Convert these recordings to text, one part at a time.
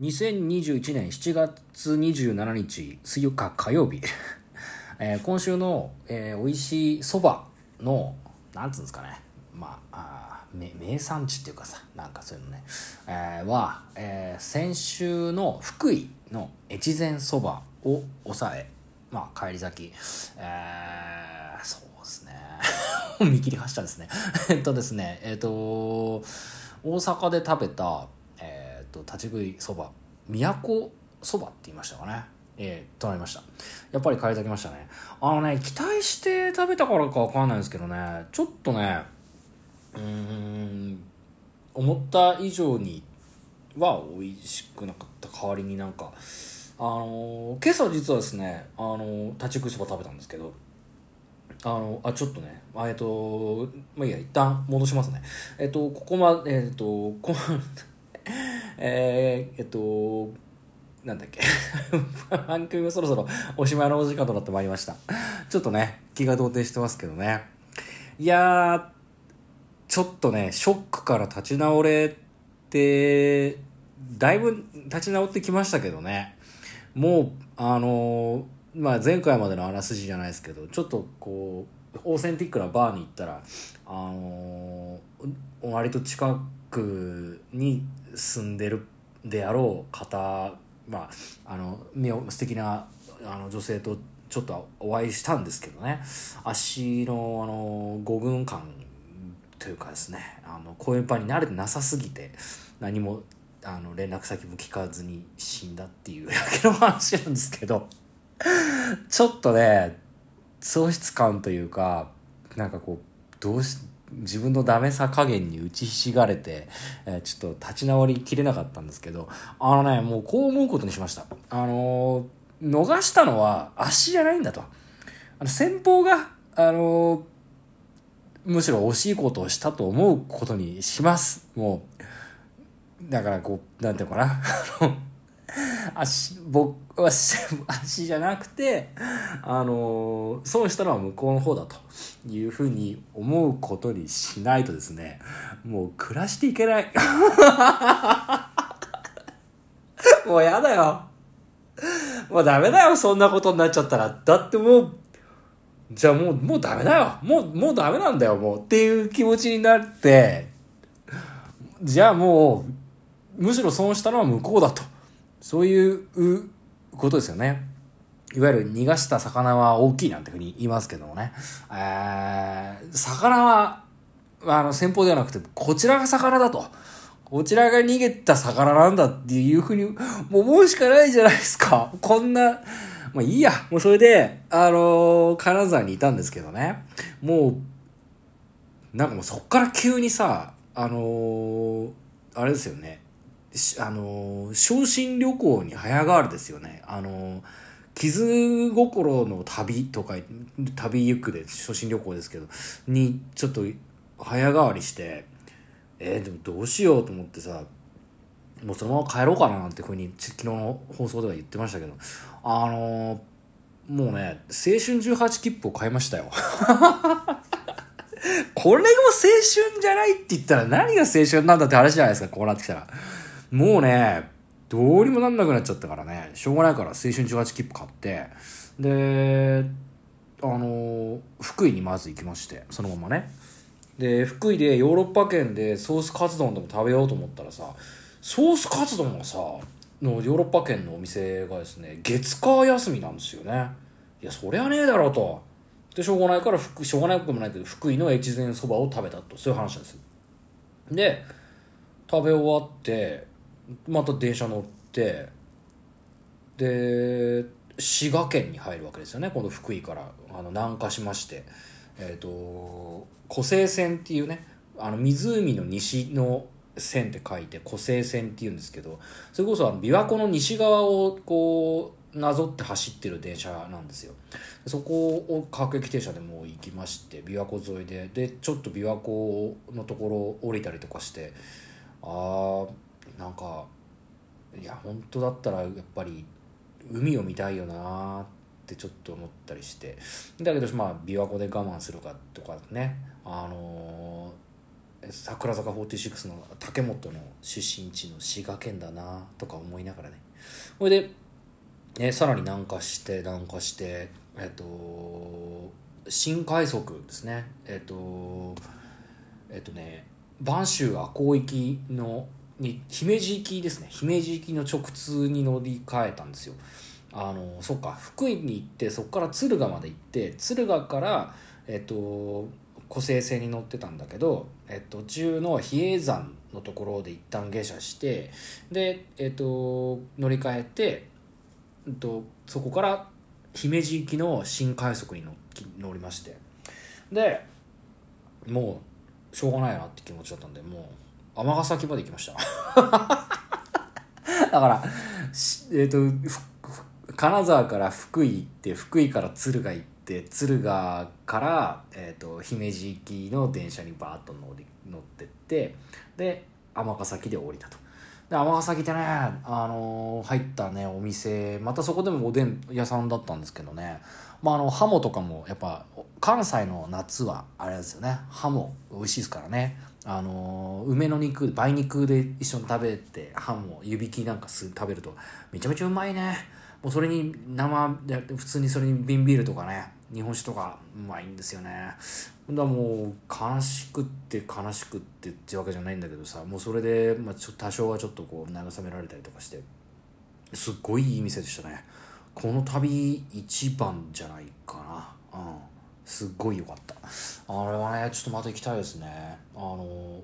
2021年7月27日水曜か火曜日、えー今週の、えー美味しいそばのなんつうんですかね。まああ名産地っていうかさなんかそういうのね、えーは、えー先週の福井の越前そばを抑えまあ帰り咲き。えーそうですね。見切り発車ですね。えっとですねえっと大阪で食べたー、と立ち食いそば都そばって言いましたかね。えー、となりました。やっぱり帰り咲きましたね。あのね期待して食べたからかわかんないんですけどね。ちょっとねうーん思った以上には美味しくなかった代わりになんかあのー今朝実はですねあのー立ち食いそば食べたんですけどあの、あ、ちょっとね、えっと、まあいいや、一旦戻しますね。えっと、ここまで、えっと、こえー、えっと、なんだっけ。番組もそろそろおしまいのお時間となってまいりました。ちょっとね、気が動転してますけどね。いや、ちょっとね、ショックから立ち直れて、だいぶ立ち直ってきましたけどね。もう、あのーまあ前回までのあらすじじゃないですけど、ちょっとこう、オーセンティックなバーに行ったら、あのー割と近くに住んでるであろう方、まあ、あの、目を素敵なあの女性とちょっとお会いしたんですけどね、足の、あの、五軍感というかですね、あの、公園パンに慣れてなさすぎて、何も、あの、連絡先も聞かずに死んだっていうだけの話なんですけど、ちょっとね、喪失感というか、なんかこう、どうし、自分のダメさ加減に打ちひしがれて、えーちょっと立ち直りきれなかったんですけど、あのね、もうこう思うことにしました。あのー逃したのは足じゃないんだと。あの、先方が、あのーむしろ惜しいことをしたと思うことにします。もう、だからこう、なんていうのかな。足、僕足足じゃなくて、あの損したのは向こうの方だというふうに思うことにしないとですね、もう暮らしていけない。もうやだよ。もうダメだよ、そんなことになっちゃったら。だってもう、じゃあもう、もうダメだよ。もう、もうダメなんだよ、もう。っていう気持ちになって、じゃあもう、むしろ損したのは向こうだと。そういうことですよね。いわゆる逃がした魚は大きいなんていうふうに言いますけどもね。えー、魚は、あの、先方ではなくて、こちらが魚だと。こちらが逃げた魚なんだっていうふうに、もう思うしかないじゃないですか。こんな、まあいいや。もうそれで、あのー金沢にいたんですけどね。もう、なんかもうそっから急にさ、あのーあれですよね。あの昇進旅行に早変わるですよね。あの傷心の旅とか、旅行くで初心旅行ですけど、にちょっと早変わりして、えー、でもどうしようと思ってさ、もうそのまま帰ろうかななんてふうにち昨日の放送では言ってましたけど、あのもうね、青春18切符を買いましたよ。これがも青春じゃないって言ったら何が青春なんだって話じゃないですか、こうなってきたら。もうね、どうにもなんなくなっちゃったからね、しょうがないから青春18切符買って、で、あの福井にまず行きまして、そのままね。で、福井でヨーロッパ圏でソースカツ丼でも食べようと思ったらさ、ソースカツ丼がさ、のヨーロッパ圏のお店がですね、月火休みなんですよね。いや、そりゃねえだろうと。で、しょうがないから福、しょうがないこともないけど、福井の越前そばを食べたと。そういう話なんです。で、食べ終わって、また電車乗って、で、滋賀県に入るわけですよね。今度福井からあの南下しまして。えっ、と、湖西線っていうね、あの湖の西の線って書いて湖西線って言うんですけど、それこそあの琵琶湖の西側をこう、なぞって走ってる電車なんですよ。そこを各駅停車でもう行きまして、琵琶湖沿いで、で、ちょっと琵琶湖のところ降りたりとかして、あー、なんか、いや、本当だったらやっぱり海を見たいよなってちょっと思ったりして。だけど、まあ、琵琶湖で我慢するかとかね、あのー桜坂46の竹本の出身地の滋賀県だなとか思いながらね。それで、ね、さらに南下して南下してえっと新快速ですね。えっとえっとね播州赤穂行きのに姫路行きですね。姫路行きの直通に乗り換えたんですよ。あのそっか。福井に行ってそこから敦賀まで行って敦賀からえっと湖西線に乗ってたんだけど、えっと、途中の比叡山のところで一旦下車してで、えっと、乗り換えて、えっと、そこから姫路行きの新快速に乗りまして。でもうしょうがないなって気持ちだったんでもう尼崎まで行きました。だからえっと金沢から福井行って福井から敦賀行って敦賀から、えーと、姫路行きの電車にバーッと乗り乗ってってで尼崎で降りたと。で尼崎でね、あのー、入ったねお店またそこでもおでん屋さんだったんですけどね。まああのハモとかもやっぱ関西の夏はあれですよね。ハモ美味しいですからね。あの梅の肉梅肉で一緒に食べてハモ湯引きなんかす食べるとめちゃめちゃうまいね。もうそれに生普通にそれに瓶ビールとかね日本酒とかうまいんですよね。だからもう悲しくって悲しくってってわけじゃないんだけどさもうそれで、まあ、ちょ多少はちょっとこう慰められたりとかしてすっごいいい店でしたね。この旅一番じゃないかな。うん。すっごい良かった。あれはねちょっとまた行きたいですね。あの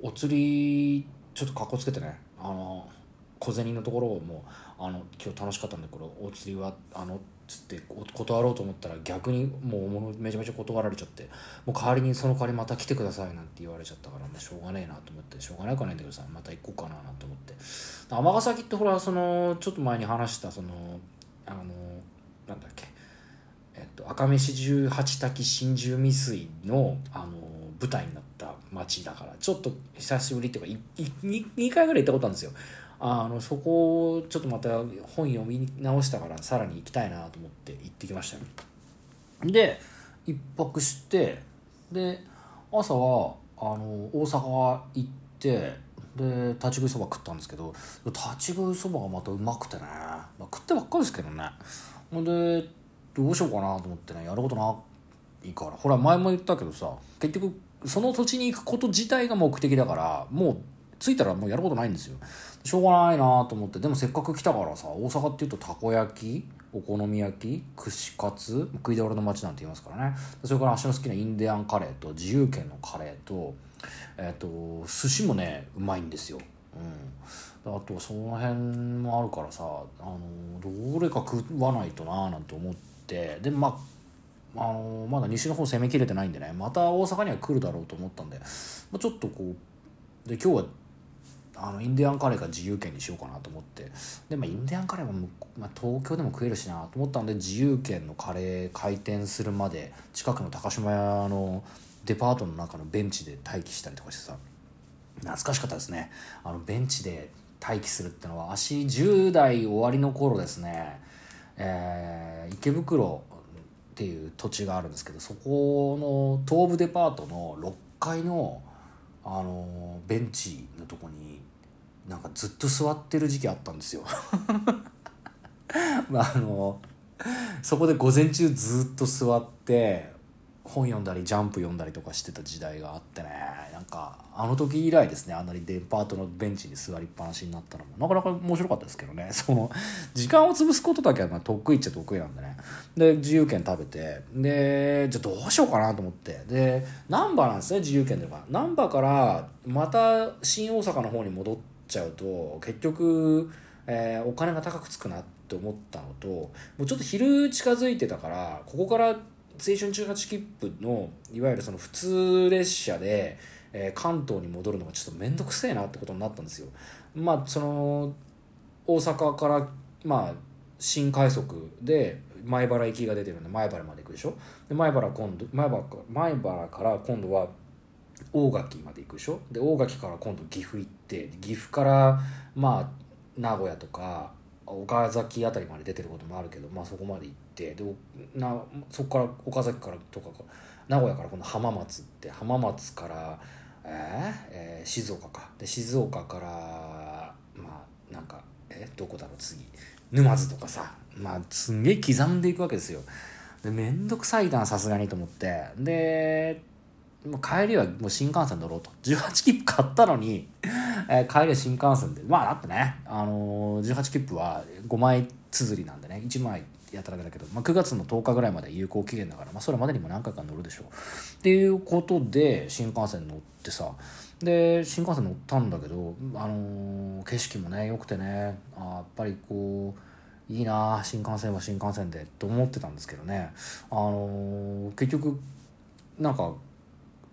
お釣りちょっとかっこつけてね。あの小銭のところをもうあの今日楽しかったんでこれお釣りはあのつって断ろうと思ったら逆にもうめちゃめちゃ断られちゃってもう代わりにその代わりまた来てくださいなんて言われちゃったからもうしょうがねえなと思ってしょうがないかないんだけどさまた行こうかななんて思って。尼崎ってほらそのちょっと前に話したそのあのなんだっけえっと赤飯十八滝真珠未遂のあの舞台になった町だからちょっと久しぶりっていうか 2, 2回ぐらい行ったことあるんですよ。あのそこをちょっとまた本読み直したからさらに行きたいなと思って行ってきましたよ。で一泊してで朝はあの大阪行ってで立ち食いそば食ったんですけど立ち食いそばがまたうまくてね、まあ、食ってばっかりですけどね。ほんでどうしようかなと思ってねやることないから。ほら前も言ったけどさ結局その土地に行くこと自体が目的だからもう着いたらもうやることないんですよ。しょうがないなと思って。でもせっかく来たからさ大阪っていうとたこ焼きお好み焼き串カツ食いどころの街なんて言いますからね。それから足の好きなインディアンカレーと自由軒のカレーとえっ、ー、と寿司もねうまいんですよ。うん。あとその辺もあるからさあのどれか食わないとななんて思って。でまああのまだ西の方攻めきれてないんでねまた大阪には来るだろうと思ったんで、まあ、ちょっとこうで今日はあのインディアンカレーが自由軒にしようかなと思ってで、まあ、インディアンカレーは、まあ、東京でも食えるしなと思ったんで自由軒のカレー開店するまで近くの高島屋のデパートの中のベンチで待機したりとかしてさ懐かしかったですね。あのベンチで待機するってのは足10代終わりの頃ですね、えー、池袋っていう土地があるんですけどそこの東武デパートの6階のあのベンチのとこになんかずっと座ってる時期あったんですよ。まああのそこで午前中ずっと座って本読んだりジャンプ読んだりとかしてた時代があってね。なんかあの時以来ですね。あんなにデパートのベンチに座りっぱなしになったのも。なかなか面白かったですけどね。その時間を潰すことだけはまあ得意っちゃ得意なんでね。で自由券食べて。でじゃあどうしようかなと思って。で難波なんですね自由券では難波からまた新大阪の方に戻っちゃうと結局、えー、お金が高くつくなって思ったのともうちょっと昼近づいてたからここから青春18切符のいわゆるその普通列車で、えー、関東に戻るのがちょっと面倒くせえなってことになったんですよ。まあその大阪からまあ新快速で前原行きが出てるんで前原まで行くでしょ？で前原今度前原前原から今度は大垣まで行くでしょ？で大垣から今度岐阜行って岐阜からまあ名古屋とか岡崎辺りまで出てることもあるけど、まあ、そこまで行ってでなそこから岡崎からとか名古屋からこの浜松って浜松からえーえー静岡か。で静岡からまあなんかえどこだろう次。沼津とかさ。まあすんげえ刻んでいくわけですよ。でめんどくさいなさすがにと思って。でもう帰りはもう新幹線乗ろうと。18切符買ったのに、えー帰りは新幹線で。まあだってね、あのー18切符は5枚綴りなんでね1枚やっただけだけど、まあ、9月の10日ぐらいまで有効期限だから、まあ、それまでにも何回か乗るでしょう。っていうことで新幹線乗ってさで新幹線乗ったんだけど、あのー景色もね良くてねあやっぱりこういいな新幹線は新幹線でと思ってたんですけどね、あの結局なんか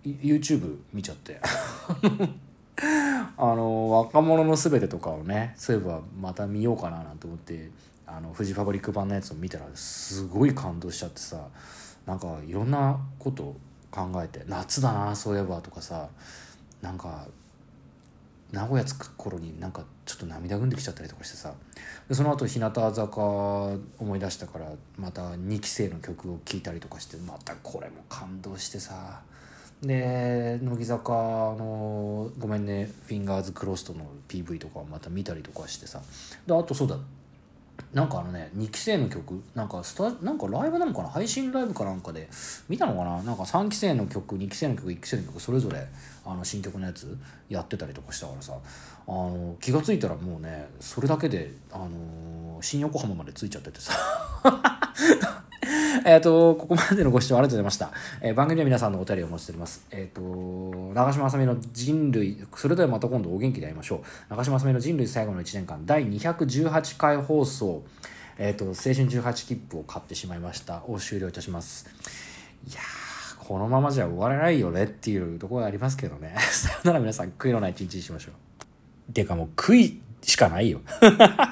YouTube 見ちゃって。あの若者のすべてとかをねそういえばまた見ようかななんて思ってあのフジファブリック版のやつを見たらすごい感動しちゃってさなんかいろんなこと考えて夏だなそういえばとかさなんか名古屋着く頃になんかちょっと涙ぐんできちゃったりとかしてさでその後日向坂思い出したからまた2期生の曲を聴いたりとかしてまたこれも感動してさ。で乃木坂の「ごめんねフィンガーズクロスト」の PV とかをまた見たりとかしてさ。であとそうだ。なんかあのね2期生の曲。なんかスタなんかライブなのかな？配信ライブかなんかで。見たのかな？なんか3期生の曲2期生の曲1期生の曲それぞれあの新曲のやつやってたりとかしたからさ。あの気が付いたらもうねそれだけで、あの新横浜まで着いちゃっててさ。えっと、ここまでのご視聴ありがとうございました。えー番組では皆さんのお便りをお待ちしております。えっ、と、長嶋あさみの人類、それではまた今度お元気で会いましょう。長嶋あさみの人類最後の1年間、第218回放送、えっ、と、青春18切符を買ってしまいました。を終了いたします。いやー、このままじゃ終わらないよねっていうところがありますけどね。さよなら皆さん、悔いのない一日にしましょう。てかもう悔いしかないよ。